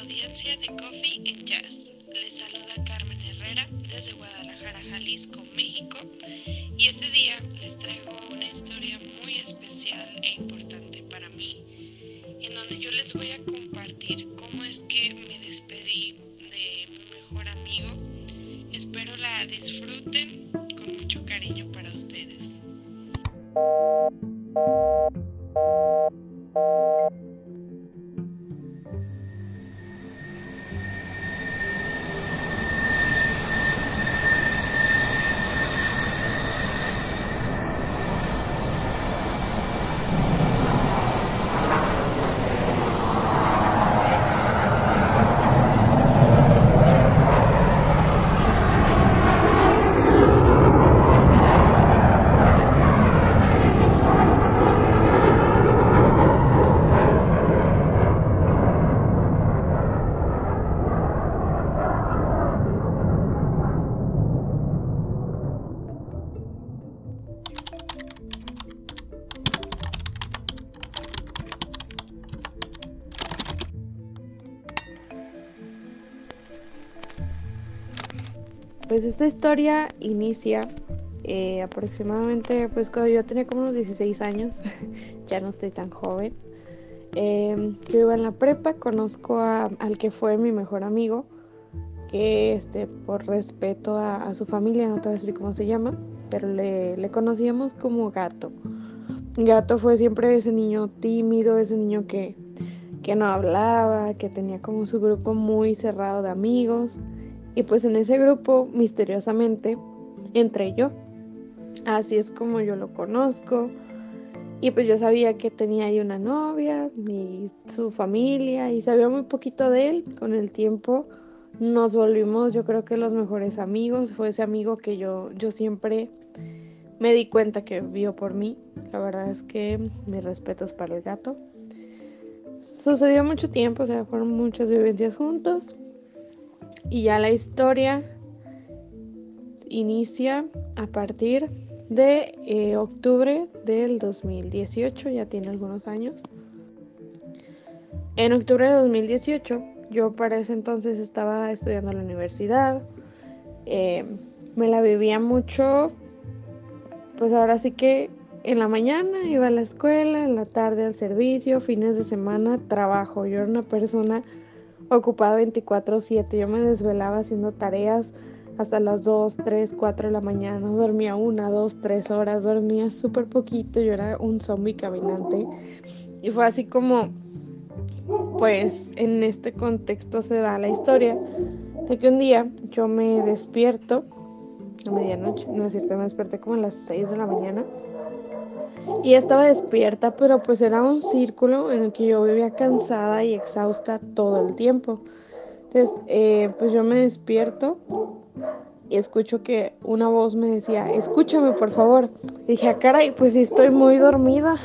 audiencia de Coffee and Jazz. Les saluda Carmen Herrera desde Guadalajara, Jalisco, México. Y este día les traigo una historia muy especial e importante para mí, en donde yo les voy a compartir cómo es que me despedí de mi mejor amigo. Espero la disfruten Pues esta historia inicia eh, aproximadamente, pues cuando yo tenía como unos 16 años, ya no estoy tan joven. Eh, yo iba en la prepa, conozco a- al que fue mi mejor amigo, que este, por respeto a, su familia, no te voy a decir cómo se llama, pero le, le conocíamos como gato. Gato fue siempre ese niño tímido, ese niño que, que no hablaba, que tenía como su grupo muy cerrado de amigos. Y pues en ese grupo, misteriosamente, entré yo. Así es como yo lo conozco. Y pues yo sabía que tenía ahí una novia y su familia y sabía muy poquito de él. Con el tiempo nos volvimos, yo creo que los mejores amigos. Fue ese amigo que yo, yo siempre me di cuenta que vio por mí. La verdad es que mis respetos para el gato. Sucedió mucho tiempo, o sea, fueron muchas vivencias juntos. Y ya la historia inicia a partir de eh, octubre del 2018, ya tiene algunos años. En octubre de 2018, yo para ese entonces estaba estudiando en la universidad. eh, me la vivía mucho, pues ahora sí que en la mañana iba a la escuela, en la tarde al servicio, fines de semana trabajo. Yo era una persona ocupada 24/7. Yo me desvelaba haciendo tareas hasta las 2, 3, 4 de la mañana. Dormía una, dos, tres horas. Dormía súper poquito. Yo era un zombie caminante. Y fue así como, pues en este contexto se da la historia de que un día yo me despierto a medianoche. No es cierto, me desperté como a las 6 de la mañana. Y estaba despierta, pero pues era un círculo en el que yo vivía cansada y exhausta todo el tiempo. Entonces, eh, pues yo me despierto y escucho que una voz me decía, escúchame por favor. Y dije, ah, caray, pues sí estoy muy dormida.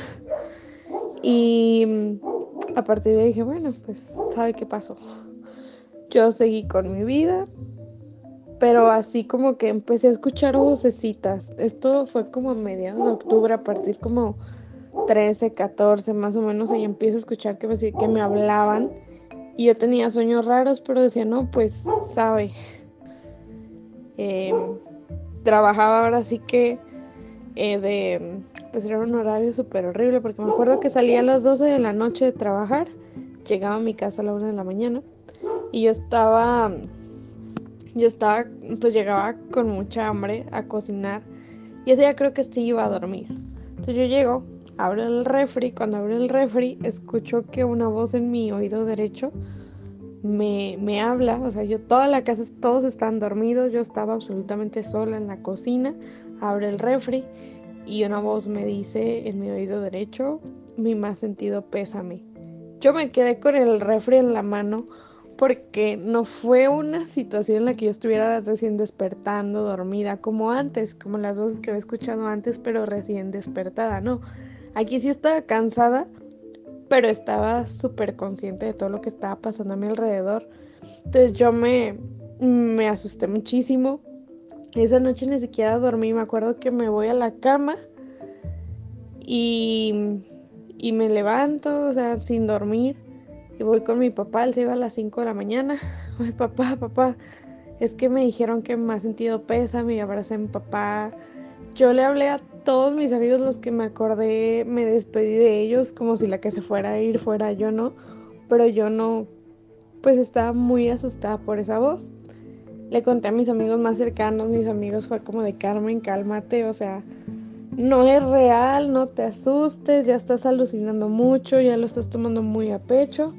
Y mm, a partir de ahí dije, bueno, pues sabe qué pasó. Yo seguí con mi vida, pero así como que empecé a escuchar vocecitas. Esto fue como a mediados de octubre, a partir como 13, 14 más o menos, ahí empiezo a escuchar que me, que me hablaban. Y yo tenía sueños raros, pero decía, no, pues sabe. Eh, trabajaba ahora sí que eh, de, pues era un horario súper horrible, porque me acuerdo que salía a las 12 de la noche de trabajar, llegaba a mi casa a la 1 de la mañana, y yo estaba yo estaba, pues llegaba con mucha hambre a cocinar y ese día creo que sí iba a dormir. Entonces yo llego abro el refri, cuando abro el refri escucho que una voz en mi oído derecho me, me habla, o sea, yo toda la casa, todos están dormidos, yo estaba absolutamente sola en la cocina, abro el refri y una voz me dice en mi oído derecho, mi más sentido pésame. Yo me quedé con el refri en la mano porque no fue una situación en la que yo estuviera recién despertando, dormida, como antes, como las voces que había escuchado antes, pero recién despertada, no. Aquí sí estaba cansada, pero estaba súper consciente de todo lo que estaba pasando a mi alrededor. Entonces yo me, me asusté muchísimo. Esa noche ni siquiera dormí, me acuerdo que me voy a la cama y, y me levanto, o sea, sin dormir y voy con mi papá, él se iba a las 5 de la mañana. Ay, papá, papá, es que me dijeron que me ha sentido pésame y abracé a mi papá. Yo le hablé a todos mis amigos los que me acordé, me despedí de ellos como si la que se fuera a ir fuera yo, ¿no? Pero yo no, pues estaba muy asustada por esa voz. Le conté a mis amigos más cercanos, mis amigos fue como de Carmen, cálmate, o sea, no es real, no te asustes, ya estás alucinando mucho, ya lo estás tomando muy a pecho.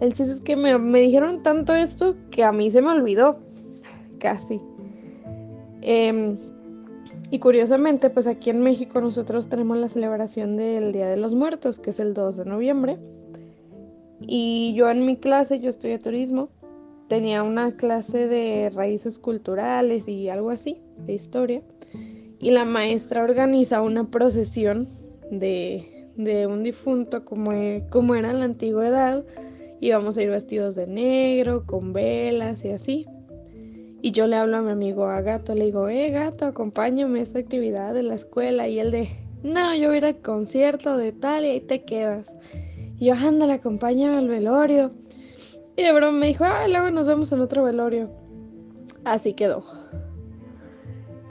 El chiste es que me, dijeron tanto esto que a mí se me olvidó, casi. Em, y curiosamente, pues aquí en México nosotros tenemos la celebración del Día de los Muertos, que es el 2 de noviembre. Y yo en mi clase, yo estudié turismo, tenía una clase de raíces culturales y algo así, de historia y la maestra organiza una procesión de, de un difunto como, como era en la antigüedad. Íbamos a ir vestidos de negro, con velas y así. Y yo le hablo a mi amigo a Gato, le digo, eh, Gato, acompáñame a esta actividad de la escuela. Y él de, no, yo voy a ir al concierto de tal y ahí te quedas. Y yo, ándale, acompáñame al velorio. Y de broma me dijo, ah, luego nos vemos en otro velorio. Así quedó.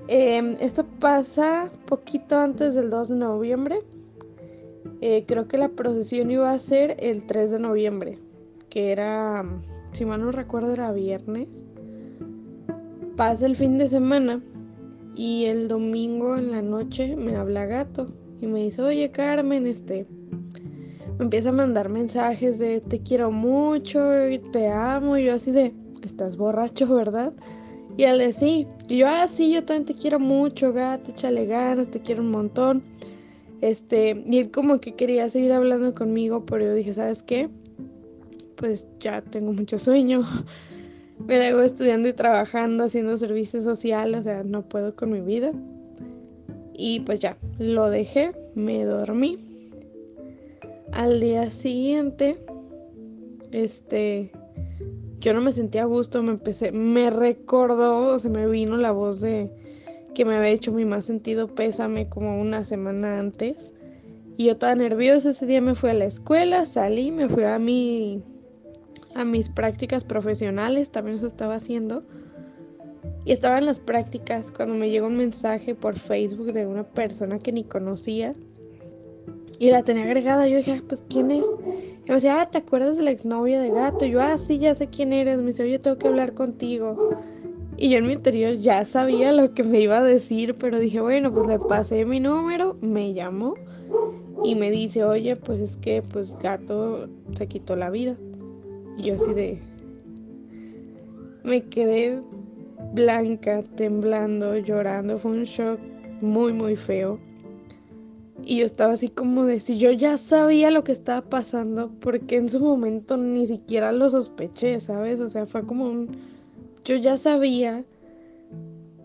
Em, esto pasa poquito antes del 2 de noviembre. Eh, creo que la procesión iba a ser el 3 de noviembre, que era, si mal no recuerdo, era viernes. Pasa el fin de semana y el domingo en la noche me habla gato y me dice, oye Carmen, este, me empieza a mandar mensajes de te quiero mucho, te amo, y yo así de, estás borracho, ¿verdad? Y él de sí. Y yo, ah, sí, yo también te quiero mucho, gato, échale ganas, te quiero un montón. Este, y él como que quería seguir hablando conmigo, pero yo dije, ¿sabes qué? Pues ya tengo mucho sueño. Me la estudiando y trabajando, haciendo servicio social, o sea, no puedo con mi vida. Y pues ya, lo dejé, me dormí. Al día siguiente, este, yo no me sentía a gusto, me empecé, me recordó, se me vino la voz de que me había hecho mi más sentido pésame como una semana antes. Y yo estaba nerviosa, ese día me fui a la escuela, salí, me fui a mi a mis prácticas profesionales, también eso estaba haciendo. Y estaba en las prácticas cuando me llegó un mensaje por Facebook de una persona que ni conocía. Y la tenía agregada, yo dije, pues ¿quién es? me decía, ah, ¿te acuerdas de la exnovia de gato? Y yo, ah, sí, ya sé quién eres. Me dice, oye, tengo que hablar contigo. Y yo en mi interior ya sabía lo que me iba a decir, pero dije, bueno, pues le pasé mi número, me llamó y me dice, oye, pues es que pues gato se quitó la vida. Y yo así de... Me quedé blanca, temblando, llorando. Fue un shock muy, muy feo. Y yo estaba así como de si yo ya sabía lo que estaba pasando, porque en su momento ni siquiera lo sospeché, ¿sabes? O sea, fue como un... Yo ya sabía.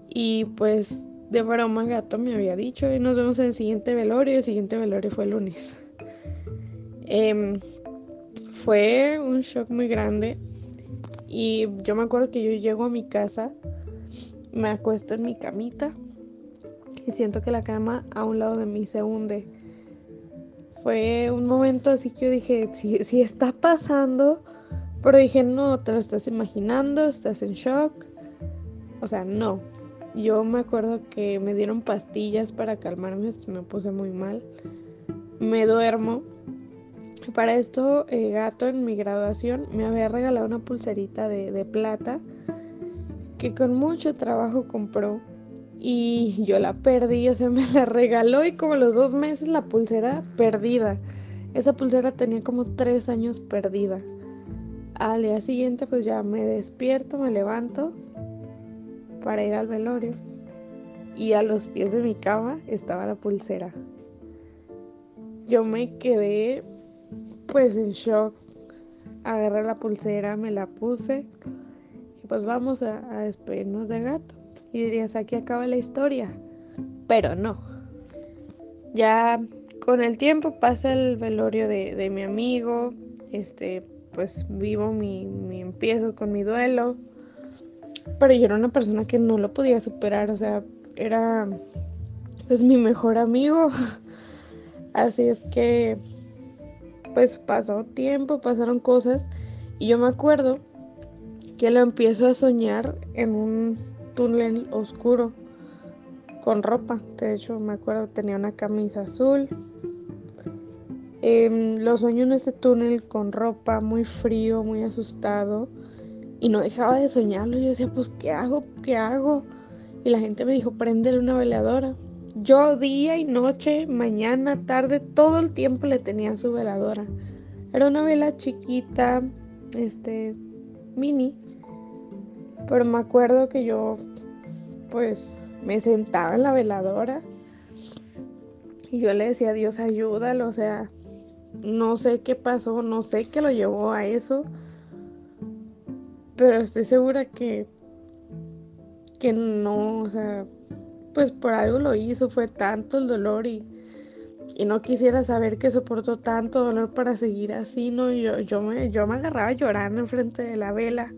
Y pues de broma gato me había dicho, y nos vemos en el siguiente velorio. El siguiente velorio fue el lunes. Em, fue un shock muy grande. Y yo me acuerdo que yo llego a mi casa, me acuesto en mi camita y siento que la cama a un lado de mí se hunde. Fue un momento así que yo dije, si, está pasando, pero dije, no, te lo estás imaginando, estás en shock. O sea, no. Yo me acuerdo que me dieron pastillas para calmarme, me puse muy mal. Me duermo. Para esto, el gato en mi graduación me había regalado una pulserita de, de plata que con mucho trabajo compró y yo la perdí, o sea, me la regaló y como los dos meses la pulsera perdida. Esa pulsera tenía como tres años perdida. Al día siguiente pues ya me despierto, me levanto para ir al velorio y a los pies de mi cama estaba la pulsera. Yo me quedé pues en shock. Agarré la pulsera, me la puse y pues vamos a, despedirnos de gato. Y dirías, aquí acaba la historia. Pero no. Ya con el tiempo pasa el velorio de, mi amigo. Este, pues vivo mi, mi empiezo con mi duelo. Pero yo era una persona que no lo podía superar. O sea, era pues mi mejor amigo. Así es que pues pasó tiempo, pasaron cosas y yo me acuerdo que lo empiezo a soñar en un túnel oscuro con ropa. De hecho, me acuerdo tenía una camisa azul. Eh, lo sueño en ese túnel con ropa, muy frío, muy asustado. Y no dejaba de soñarlo. Yo decía, pues, ¿qué hago? ¿Qué hago? Y la gente me dijo, prendele una veladora. Yo día y noche, mañana, tarde, todo el tiempo le tenía su veladora. Era una vela chiquita, este, mini. Pero me acuerdo que yo, pues, me sentaba en la veladora y yo le decía, Dios, ayúdalo, o sea, no sé qué pasó, no sé qué lo llevó a eso, pero estoy segura que que no, o sea, pues por algo lo hizo, fue tanto el dolor y, y no quisiera saber que soportó tanto dolor para seguir así, ¿no? Yo, yo, me, yo me agarraba llorando enfrente de la vela.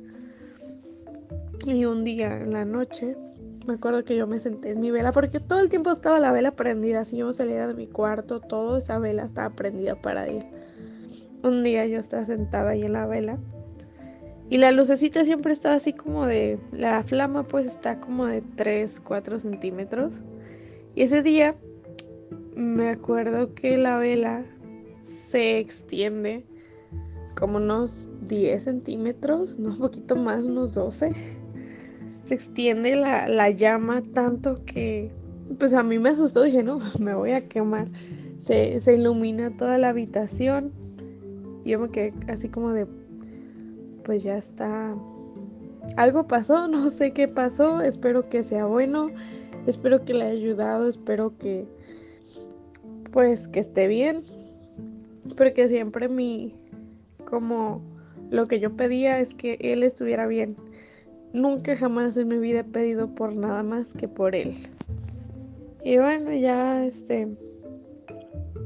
Y un día en la noche, me acuerdo que yo me senté en mi vela, porque todo el tiempo estaba la vela prendida, si yo saliera de mi cuarto, todo esa vela estaba prendida para él. Un día yo estaba sentada ahí en la vela y la lucecita siempre estaba así como de, la flama pues está como de 3, 4 centímetros. Y ese día me acuerdo que la vela se extiende como unos 10 centímetros, no un poquito más, unos 12. Se extiende la, la llama tanto que pues a mí me asustó, dije no, me voy a quemar. Se, se ilumina toda la habitación. Y yo me quedé así como de pues ya está. Algo pasó, no sé qué pasó, espero que sea bueno, espero que le haya ayudado, espero que pues que esté bien, porque siempre mi como lo que yo pedía es que él estuviera bien. Nunca jamás en mi vida he pedido por nada más que por él. Y bueno, ya este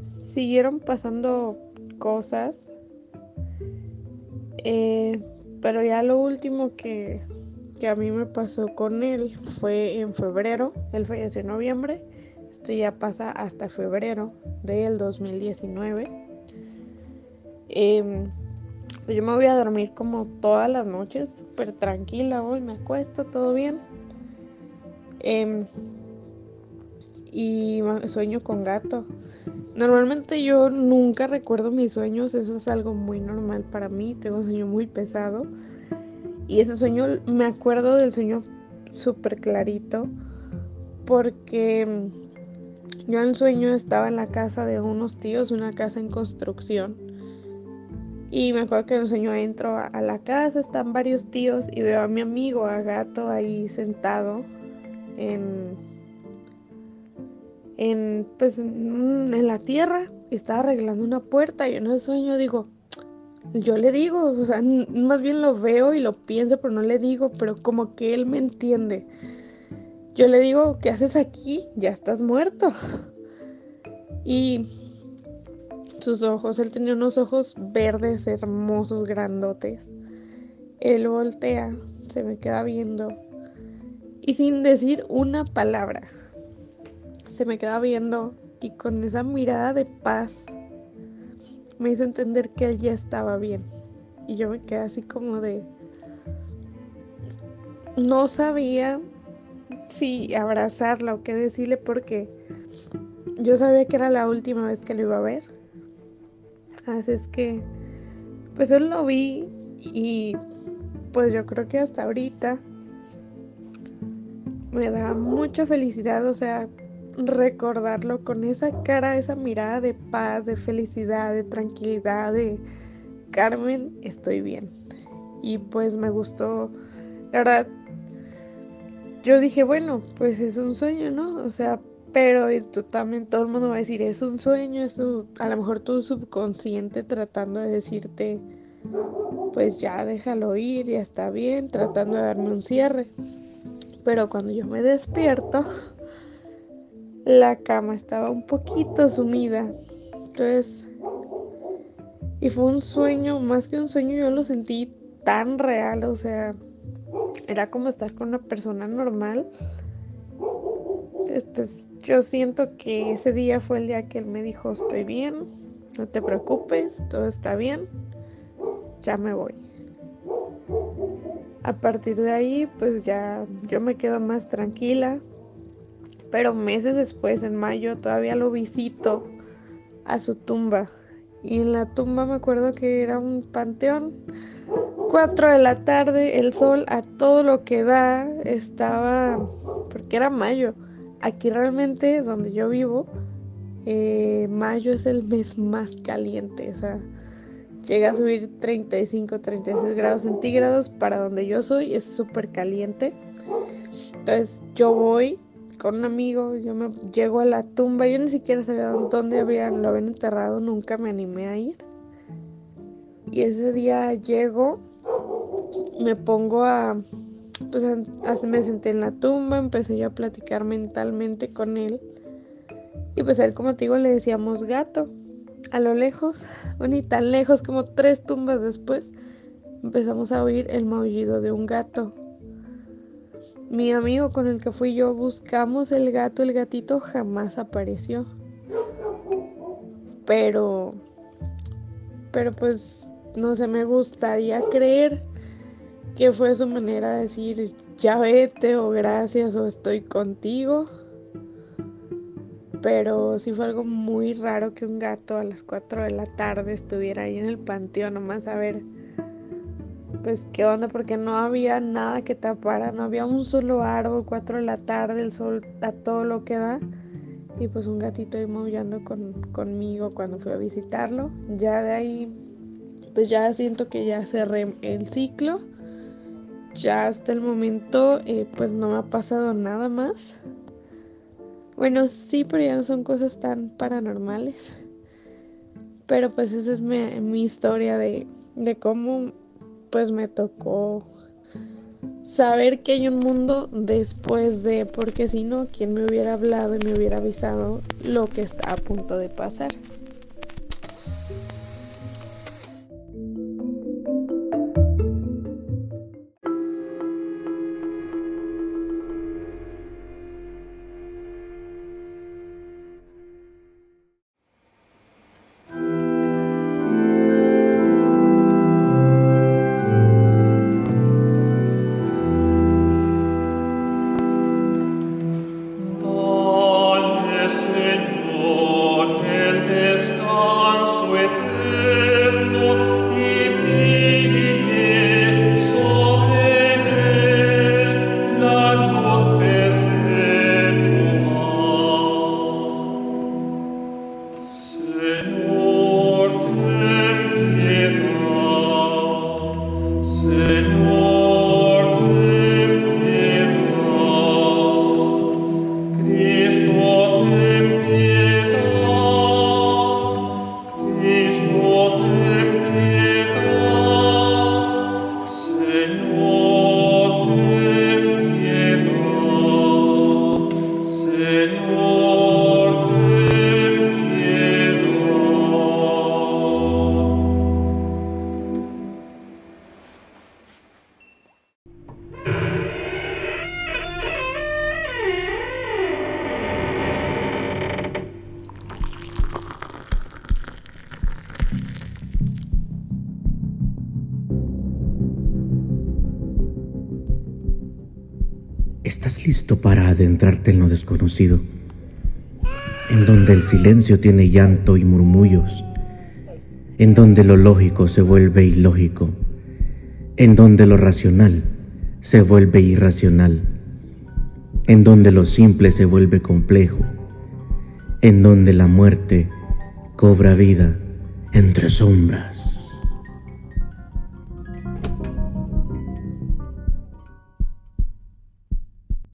siguieron pasando cosas eh, pero ya lo último que, que a mí me pasó con él fue en febrero. Él falleció en noviembre. Esto ya pasa hasta febrero del 2019. Em, yo me voy a dormir como todas las noches, súper tranquila hoy, me acuesto, todo bien. Em, y sueño con gato. Normalmente yo nunca recuerdo mis sueños, eso es algo muy normal para mí, tengo un sueño muy pesado. Y ese sueño, me acuerdo del sueño súper clarito, porque yo en el sueño estaba en la casa de unos tíos, una casa en construcción. Y me acuerdo que en el sueño entro a la casa, están varios tíos y veo a mi amigo, a gato, ahí sentado en en, pues, en la tierra, estaba arreglando una puerta y en el sueño digo, yo le digo, o sea, más bien lo veo y lo pienso, pero no le digo, pero como que él me entiende. Yo le digo, ¿qué haces aquí? Ya estás muerto. Y sus ojos, él tenía unos ojos verdes, hermosos, grandotes. Él voltea, se me queda viendo y sin decir una palabra, se me queda viendo y con esa mirada de paz me hizo entender que él ya estaba bien. Y yo me quedé así como de... No sabía si abrazarla o qué decirle porque yo sabía que era la última vez que lo iba a ver. Así es que, pues él lo vi y pues yo creo que hasta ahorita me da mucha felicidad, o sea, recordarlo con esa cara, esa mirada de paz, de felicidad, de tranquilidad, de Carmen, estoy bien. Y pues me gustó, la verdad, yo dije, bueno, pues es un sueño, ¿no? O sea, pero tú, también todo el mundo va a decir, es un sueño, es a lo mejor tu subconsciente tratando de decirte, pues ya déjalo ir, ya está bien, tratando de darme un cierre. Pero cuando yo me despierto, la cama estaba un poquito sumida. Entonces, y fue un sueño, más que un sueño, yo lo sentí tan real, o sea, era como estar con una persona normal. Pues yo siento que ese día fue el día que él me dijo, estoy bien, no te preocupes, todo está bien, ya me voy. A partir de ahí, pues ya yo me quedo más tranquila. Pero meses después, en mayo, todavía lo visito a su tumba. Y en la tumba me acuerdo que era un panteón 4 de la tarde, el sol a todo lo que da estaba, porque era mayo. Aquí realmente, donde yo vivo, eh, mayo es el mes más caliente, o sea, llega a subir 35, 36 grados centígrados para donde yo soy, es súper caliente. Entonces yo voy con un amigo, yo me llego a la tumba, yo ni siquiera sabía dónde habían, lo habían enterrado, nunca me animé a ir. Y ese día llego me pongo a, pues me senté en la tumba, empecé yo a platicar mentalmente con él. Y pues a él, como te digo, le decíamos gato. A lo lejos, o ni tan lejos como tres tumbas después, empezamos a oír el maullido de un gato. Mi amigo con el que fui yo buscamos el gato, el gatito jamás apareció. Pero, pero pues no sé, me gustaría creer que fue su manera de decir ya vete o gracias o estoy contigo. Pero sí fue algo muy raro que un gato a las 4 de la tarde estuviera ahí en el panteón nomás a ver pues qué onda porque no había nada que tapara, no había un solo árbol, 4 de la tarde, el sol a todo lo que da. Y pues un gatito ahí maullando con, conmigo cuando fui a visitarlo. Ya de ahí pues ya siento que ya cerré el ciclo. Ya hasta el momento eh, pues no me ha pasado nada más. Bueno, sí, pero ya no son cosas tan paranormales. Pero pues esa es mi, historia de, de cómo pues me tocó saber que hay un mundo después de, porque si no, ¿quién me hubiera hablado y me hubiera avisado lo que está a punto de pasar? say. Estás listo para adentrarte en lo desconocido, en donde el silencio tiene llanto y murmullos, en donde lo lógico se vuelve ilógico, en donde lo racional se vuelve irracional, en donde lo simple se vuelve complejo, en donde la muerte cobra vida entre sombras.